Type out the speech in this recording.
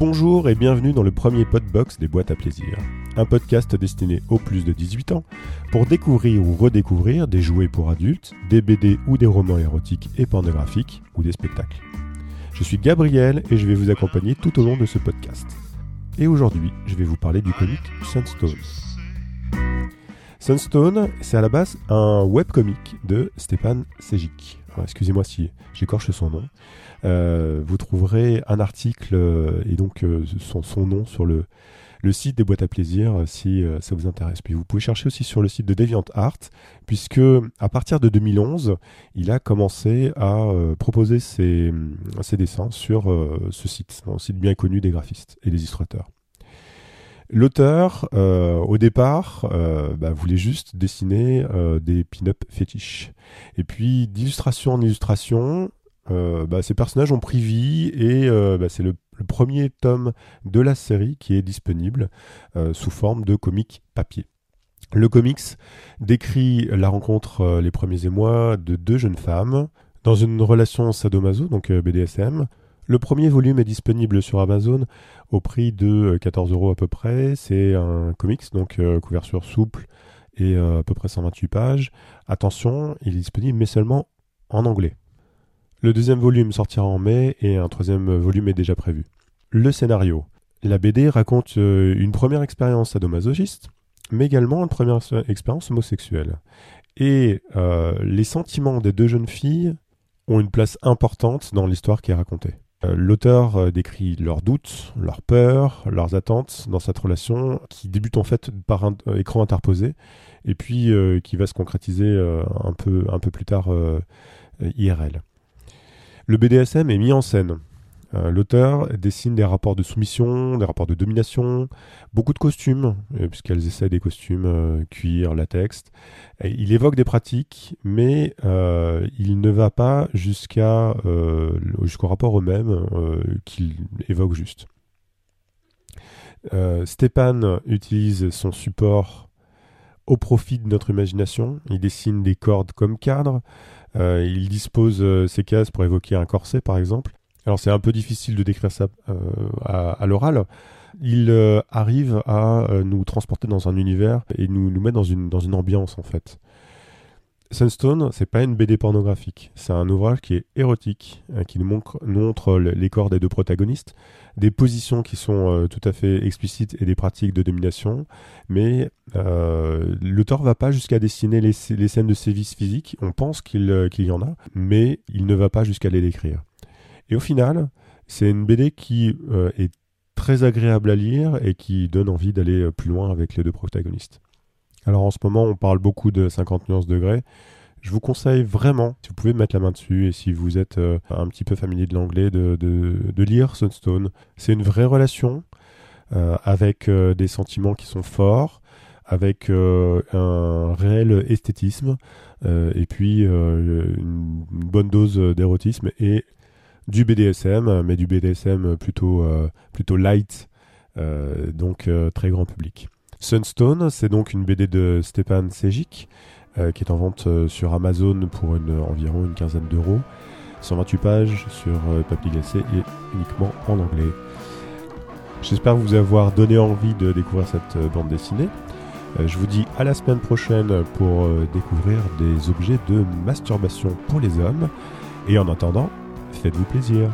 Bonjour et bienvenue dans le premier Podbox des boîtes à plaisir, un podcast destiné aux plus de 18 ans pour découvrir ou redécouvrir des jouets pour adultes, des BD ou des romans érotiques et pornographiques ou des spectacles. Je suis Gabriel et je vais vous accompagner tout au long de ce podcast. Et aujourd'hui, je vais vous parler du comic Sunstone. Sunstone, c'est à la base un webcomic de Stepan Sejic. Excusez-moi si j'écorche son nom. Euh, vous trouverez un article euh, et donc euh, son, nom sur le, site des boîtes à plaisir si ça vous intéresse. Puis vous pouvez chercher aussi sur le site de DeviantArt, puisque à partir de 2011, il a commencé à proposer ses, dessins sur ce site, un site bien connu des graphistes et des illustrateurs. L'auteur, au départ, bah, voulait juste dessiner des pin-up fétiches. Et puis, d'illustration en illustration, euh, bah, ces personnages ont pris vie et euh, bah, c'est le, premier tome de la série qui est disponible euh, sous forme de comic papier. Le comics décrit la rencontre les premiers émois de deux jeunes femmes dans une relation sadomaso, donc BDSM. Le premier volume est disponible sur Amazon au prix de 14 euros à peu près. C'est un comics, donc couverture souple et à peu près 128 pages. Attention, il est disponible mais seulement en anglais. Le deuxième volume sortira en mai et un troisième volume est déjà prévu. Le scénario. La BD raconte euh, une première expérience sadomasochiste, mais également une première expérience homosexuelle. Et euh, les sentiments des deux jeunes filles ont une place importante dans l'histoire qui est racontée. Euh, l'auteur décrit leurs doutes, leurs peurs, leurs attentes dans cette relation qui débute en fait par un écran interposé et puis qui va se concrétiser un peu plus tard IRL. Le BDSM est mis en scène. Euh, l'auteur dessine des rapports de soumission, des rapports de domination, beaucoup de costumes, euh, puisqu'elles essaient des costumes euh, cuir, latex. il évoque des pratiques, mais il ne va pas jusqu'à jusqu'au rapport eux-mêmes qu'il évoque juste. Stéphane utilise son support au profit de notre imagination. Il dessine des cordes comme cadre. Euh, il dispose ses cases pour évoquer un corset, par exemple. Alors c'est un peu difficile de décrire ça euh, à, l'oral. Il arrive à nous transporter dans un univers et nous, nous mettre dans une, dans une ambiance, en fait. Sunstone, c'est pas une BD pornographique, c'est un ouvrage qui est érotique, euh, qui nous montre, les corps des deux protagonistes, des positions qui sont euh, tout à fait explicites et des pratiques de domination, mais euh, l'auteur va pas jusqu'à dessiner les, scènes de sévices physiques, on pense qu'il y en a, mais il ne va pas jusqu'à les décrire. Et au final, c'est une BD qui est très agréable à lire et qui donne envie d'aller plus loin avec les deux protagonistes. Alors en ce moment, on parle beaucoup de 50 nuances degrés. Je vous conseille vraiment, si vous pouvez mettre la main dessus et si vous êtes euh, un petit peu familier de l'anglais, de, lire Sunstone. C'est une vraie relation euh, avec euh, des sentiments qui sont forts, avec un réel esthétisme et puis une, bonne dose d'érotisme et du BDSM, mais du BDSM plutôt, plutôt light, donc très grand public. Sunstone, c'est donc une BD de Stepan Sejic euh, qui est en vente euh, sur Amazon pour environ une quinzaine d'euros. 128 pages sur euh, papier glacé et uniquement en anglais. J'espère vous avoir donné envie de découvrir cette bande dessinée. je vous dis à la semaine prochaine pour découvrir des objets de masturbation pour les hommes. Et en attendant, faites-vous plaisir.